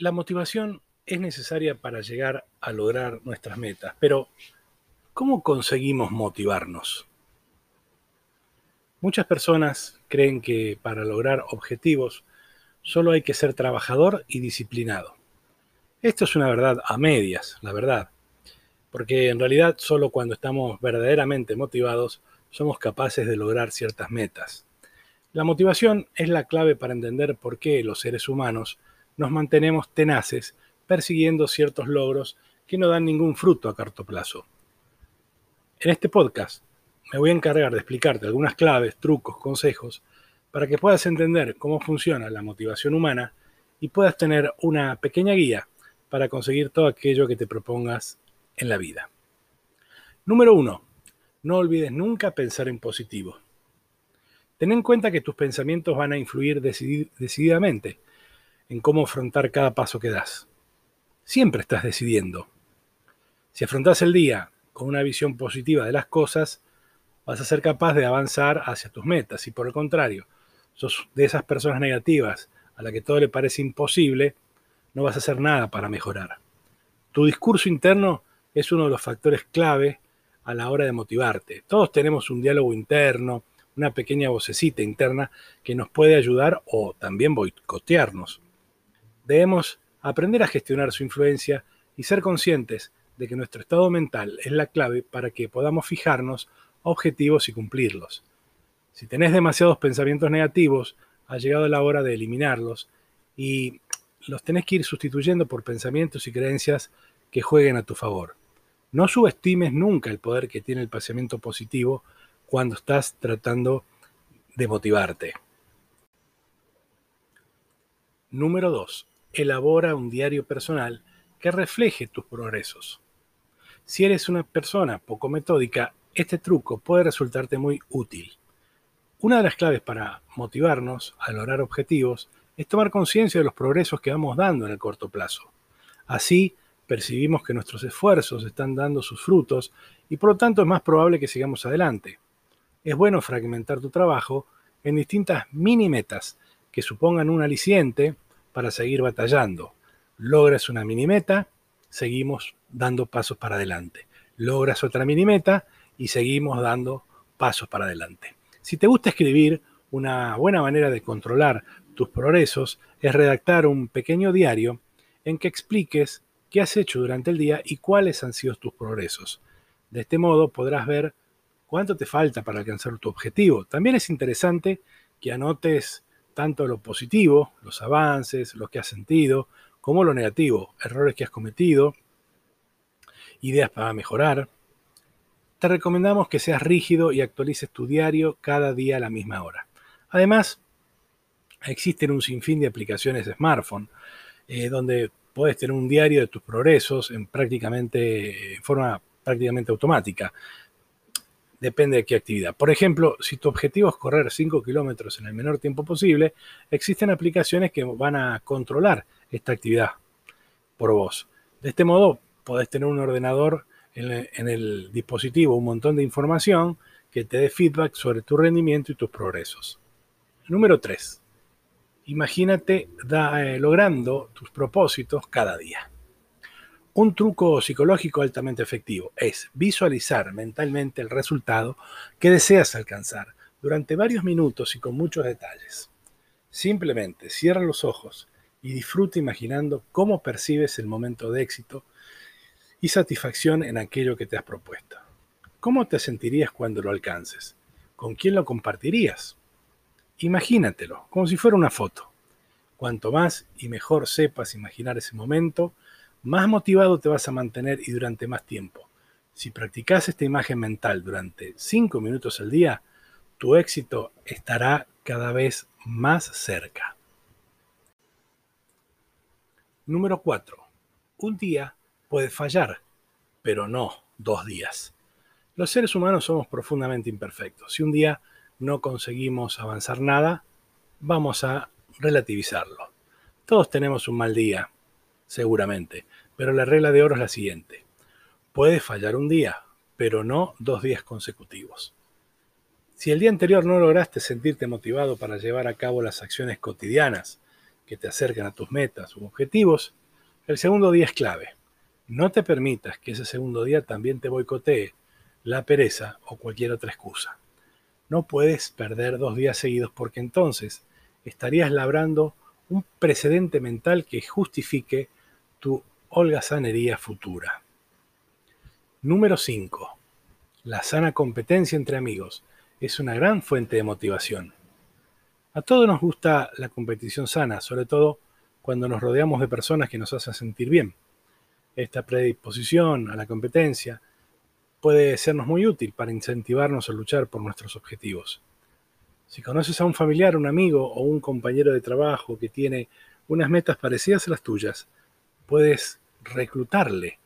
La motivación es necesaria para llegar a lograr nuestras metas, pero ¿cómo conseguimos motivarnos? Muchas personas creen que para lograr objetivos solo hay que ser trabajador y disciplinado. Esto es una verdad a medias, la verdad, porque en realidad solo cuando estamos verdaderamente motivados somos capaces de lograr ciertas metas. La motivación es la clave para entender por qué los seres humanos nos mantenemos tenaces persiguiendo ciertos logros que no dan ningún fruto a corto plazo. En este podcast me voy a encargar de explicarte algunas claves, trucos, consejos para que puedas entender cómo funciona la motivación humana y puedas tener una pequeña guía para conseguir todo aquello que te propongas en la vida. Número 1. No olvides nunca pensar en positivo. Ten en cuenta que tus pensamientos van a influir decididamente en cómo afrontar cada paso que das. Siempre estás decidiendo. Si afrontas el día con una visión positiva de las cosas, vas a ser capaz de avanzar hacia tus metas. Si por el contrario, sos de esas personas negativas a la que todo le parece imposible, no vas a hacer nada para mejorar. Tu discurso interno es uno de los factores clave a la hora de motivarte. Todos tenemos un diálogo interno, una pequeña vocecita interna que nos puede ayudar o también boicotearnos. Debemos aprender a gestionar su influencia y ser conscientes de que nuestro estado mental es la clave para que podamos fijarnos objetivos y cumplirlos. Si tenés demasiados pensamientos negativos, ha llegado la hora de eliminarlos y los tenés que ir sustituyendo por pensamientos y creencias que jueguen a tu favor. No subestimes nunca el poder que tiene el pensamiento positivo cuando estás tratando de motivarte. Número 2 elabora un diario personal que refleje tus progresos. Si eres una persona poco metódica, este truco puede resultarte muy útil. Una de las claves para motivarnos a lograr objetivos es tomar conciencia de los progresos que vamos dando en el corto plazo. Así percibimos que nuestros esfuerzos están dando sus frutos y por lo tanto es más probable que sigamos adelante. Es bueno fragmentar tu trabajo en distintas mini metas que supongan un aliciente para seguir batallando. Logras una mini meta, seguimos dando pasos para adelante. Logras otra mini meta y seguimos dando pasos para adelante. Si te gusta escribir, una buena manera de controlar tus progresos es redactar un pequeño diario en que expliques qué has hecho durante el día y cuáles han sido tus progresos. De este modo podrás ver cuánto te falta para alcanzar tu objetivo. También es interesante que anotes tanto lo positivo, los avances, lo que has sentido, como lo negativo, errores que has cometido, ideas para mejorar. Te recomendamos que seas rígido y actualices tu diario cada día a la misma hora. Además, existen un sinfín de aplicaciones de smartphone eh, donde puedes tener un diario de tus progresos en prácticamente en forma prácticamente automática depende de qué actividad. Por ejemplo, si tu objetivo es correr 5 kilómetros en el menor tiempo posible, existen aplicaciones que van a controlar esta actividad por vos. De este modo, podés tener un ordenador en el, dispositivo, un montón de información que te dé feedback sobre tu rendimiento y tus progresos. Número 3. Imagínate eh, logrando tus propósitos cada día. Un truco psicológico altamente efectivo es visualizar mentalmente el resultado que deseas alcanzar durante varios minutos y con muchos detalles. Simplemente cierra los ojos y disfruta imaginando cómo percibes el momento de éxito y satisfacción en aquello que te has propuesto. ¿Cómo te sentirías cuando lo alcances? ¿Con quién lo compartirías? Imagínatelo, como si fuera una foto. Cuanto más y mejor sepas imaginar ese momento, más motivado te vas a mantener y durante más tiempo. Si practicas esta imagen mental durante 5 minutos al día, tu éxito estará cada vez más cerca. Número 4. Un día puede fallar, pero no dos días. Los seres humanos somos profundamente imperfectos. Si un día no conseguimos avanzar nada, vamos a relativizarlo. Todos tenemos un mal día, seguramente. Pero la regla de oro es la siguiente. Puedes fallar un día, pero no dos días consecutivos. Si el día anterior no lograste sentirte motivado para llevar a cabo las acciones cotidianas que te acercan a tus metas u objetivos, el segundo día es clave. No te permitas que ese segundo día también te boicotee la pereza o cualquier otra excusa. No puedes perder dos días seguidos porque entonces estarías labrando un precedente mental que justifique tu holgazanería futura. Número 5. La sana competencia entre amigos es una gran fuente de motivación. A todos nos gusta la competición sana, sobre todo cuando nos rodeamos de personas que nos hacen sentir bien. Esta predisposición a la competencia puede sernos muy útil para incentivarnos a luchar por nuestros objetivos. Si conoces a un familiar, un amigo o un compañero de trabajo que tiene unas metas parecidas a las tuyas, puedes reclutarle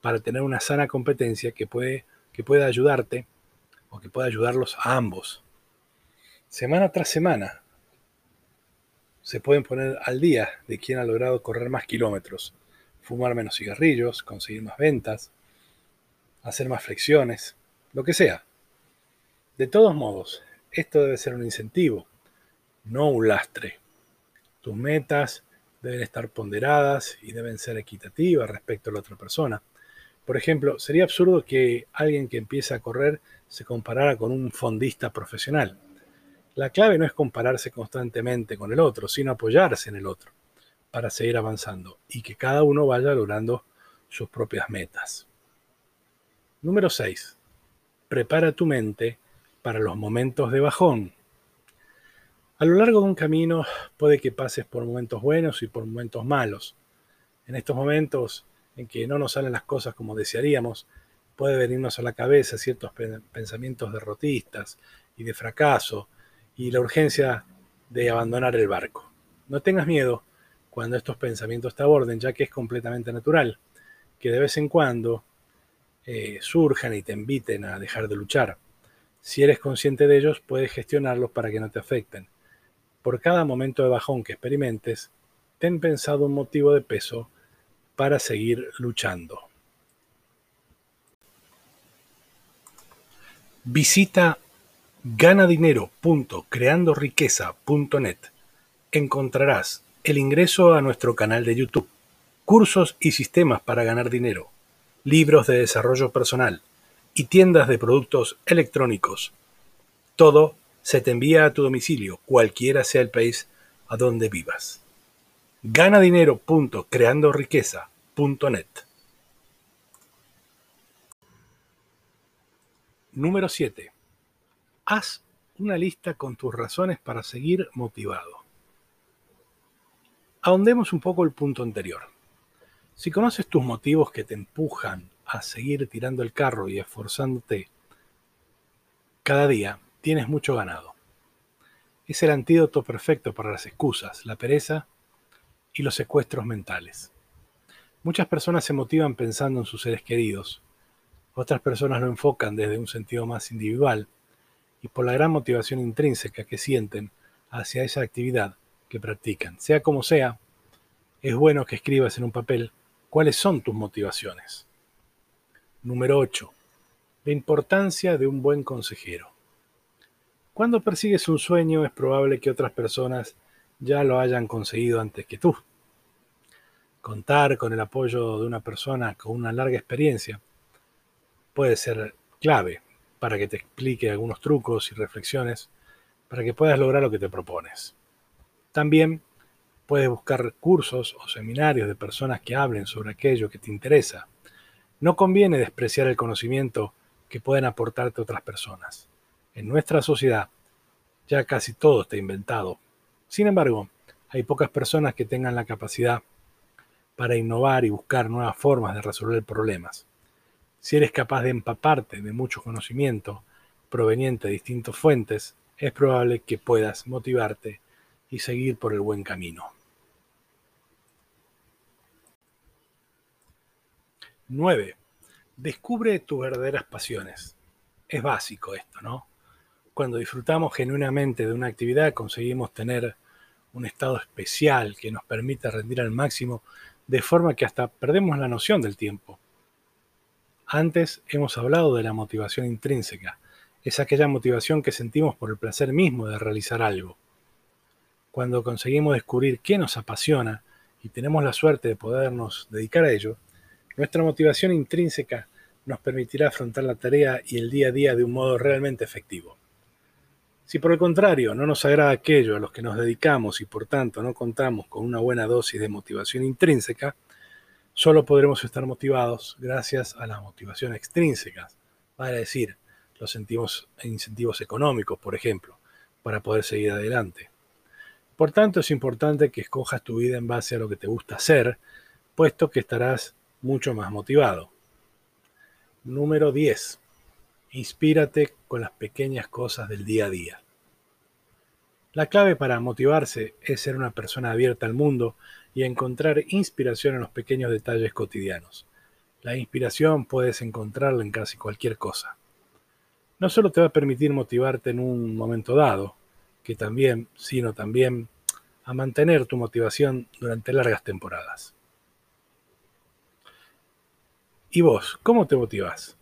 para tener una sana competencia que, puede, que pueda ayudarte o que pueda ayudarlos a ambos. Semana tras semana se pueden poner al día de quién ha logrado correr más kilómetros, fumar menos cigarrillos, conseguir más ventas, hacer más flexiones, lo que sea. De todos modos, esto debe ser un incentivo, no un lastre. Tus metas deben estar ponderadas y deben ser equitativas respecto a la otra persona. Por ejemplo, sería absurdo que alguien que empieza a correr se comparara con un fondista profesional. La clave no es compararse constantemente con el otro, sino apoyarse en el otro para seguir avanzando y que cada uno vaya logrando sus propias metas. Número 6. Prepara tu mente para los momentos de bajón. A lo largo de un camino puede que pases por momentos buenos y por momentos malos. En estos momentos en que no nos salen las cosas como desearíamos, puede venirnos a la cabeza ciertos pensamientos derrotistas y de fracaso y la urgencia de abandonar el barco. No tengas miedo cuando estos pensamientos te aborden, ya que es completamente natural que de vez en cuando eh, surjan y te inviten a dejar de luchar. Si eres consciente de ellos, puedes gestionarlos para que no te afecten. Por cada momento de bajón que experimentes, ten pensado un motivo de peso para seguir luchando. Visita ganadinero.creandoriqueza.net. Encontrarás el ingreso a nuestro canal de YouTube, cursos y sistemas para ganar dinero libros de desarrollo personal y tiendas de productos electrónicos. Todo se te envía a tu domicilio, cualquiera sea el país a donde vivas. Gana dinero.creandoriqueza.net. Número 7. Haz una lista con tus razones para seguir motivado. Ahondemos un poco el punto anterior. Si conoces tus motivos que te empujan a seguir tirando el carro y esforzándote cada día, tienes mucho ganado. Es el antídoto perfecto para las excusas, la pereza y los secuestros mentales. Muchas personas se motivan pensando en sus seres queridos, otras personas lo enfocan desde un sentido más individual y por la gran motivación intrínseca que sienten hacia esa actividad que practican. Sea como sea, es bueno que escribas en un papel ¿Cuáles son tus motivaciones? Número 8. La importancia de un buen consejero. Cuando persigues un sueño es probable que otras personas ya lo hayan conseguido antes que tú. Contar con el apoyo de una persona con una larga experiencia puede ser clave para que te explique algunos trucos y reflexiones para que puedas lograr lo que te propones. También Puedes buscar cursos o seminarios de personas que hablen sobre aquello que te interesa. No conviene despreciar el conocimiento que pueden aportarte otras personas. En nuestra sociedad ya casi todo está inventado. Sin embargo, hay pocas personas que tengan la capacidad para innovar y buscar nuevas formas de resolver problemas. Si eres capaz de empaparte de mucho conocimiento proveniente de distintas fuentes, es probable que puedas motivarte y seguir por el buen camino. 9. Descubre tus verdaderas pasiones. Es básico esto, ¿no? Cuando disfrutamos genuinamente de una actividad conseguimos tener un estado especial que nos permite rendir al máximo de forma que hasta perdemos la noción del tiempo. Antes hemos hablado de la motivación intrínseca. Es aquella motivación que sentimos por el placer mismo de realizar algo. cuando conseguimos descubrir qué nos apasiona y tenemos la suerte de podernos dedicar a ello, nuestra motivación intrínseca nos permitirá afrontar la tarea y el día a día de un modo realmente efectivo. Si por el contrario no nos agrada aquello a los que nos dedicamos y por tanto no contamos con una buena dosis de motivación intrínseca, solo podremos estar motivados gracias a las motivaciones extrínsecas, para decir, los incentivos económicos, por ejemplo, para poder seguir adelante. Por tanto, es importante que escojas tu vida en base a lo que te gusta hacer, puesto que estarás mucho más motivado. Número 10. Inspírate con las pequeñas cosas del día a día. La clave para motivarse es ser una persona abierta al mundo y encontrar inspiración en los pequeños detalles cotidianos. La inspiración puedes encontrarla en casi cualquier cosa. No solo te va a permitir motivarte en un momento dado, que también, sino también a mantener tu motivación durante largas temporadas. ¿Y vos, cómo te motivas?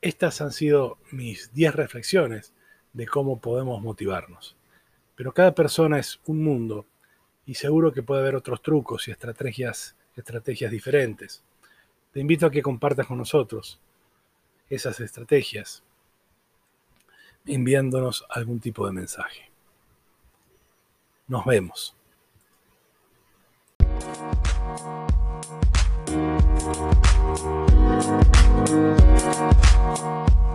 Estas han sido mis 10 reflexiones de cómo podemos motivarnos. Pero cada persona es un mundo y seguro que puede haber otros trucos y estrategias, estrategias diferentes. Te invito a que compartas con nosotros esas estrategias enviándonos algún tipo de mensaje. Nos vemos. Thank you.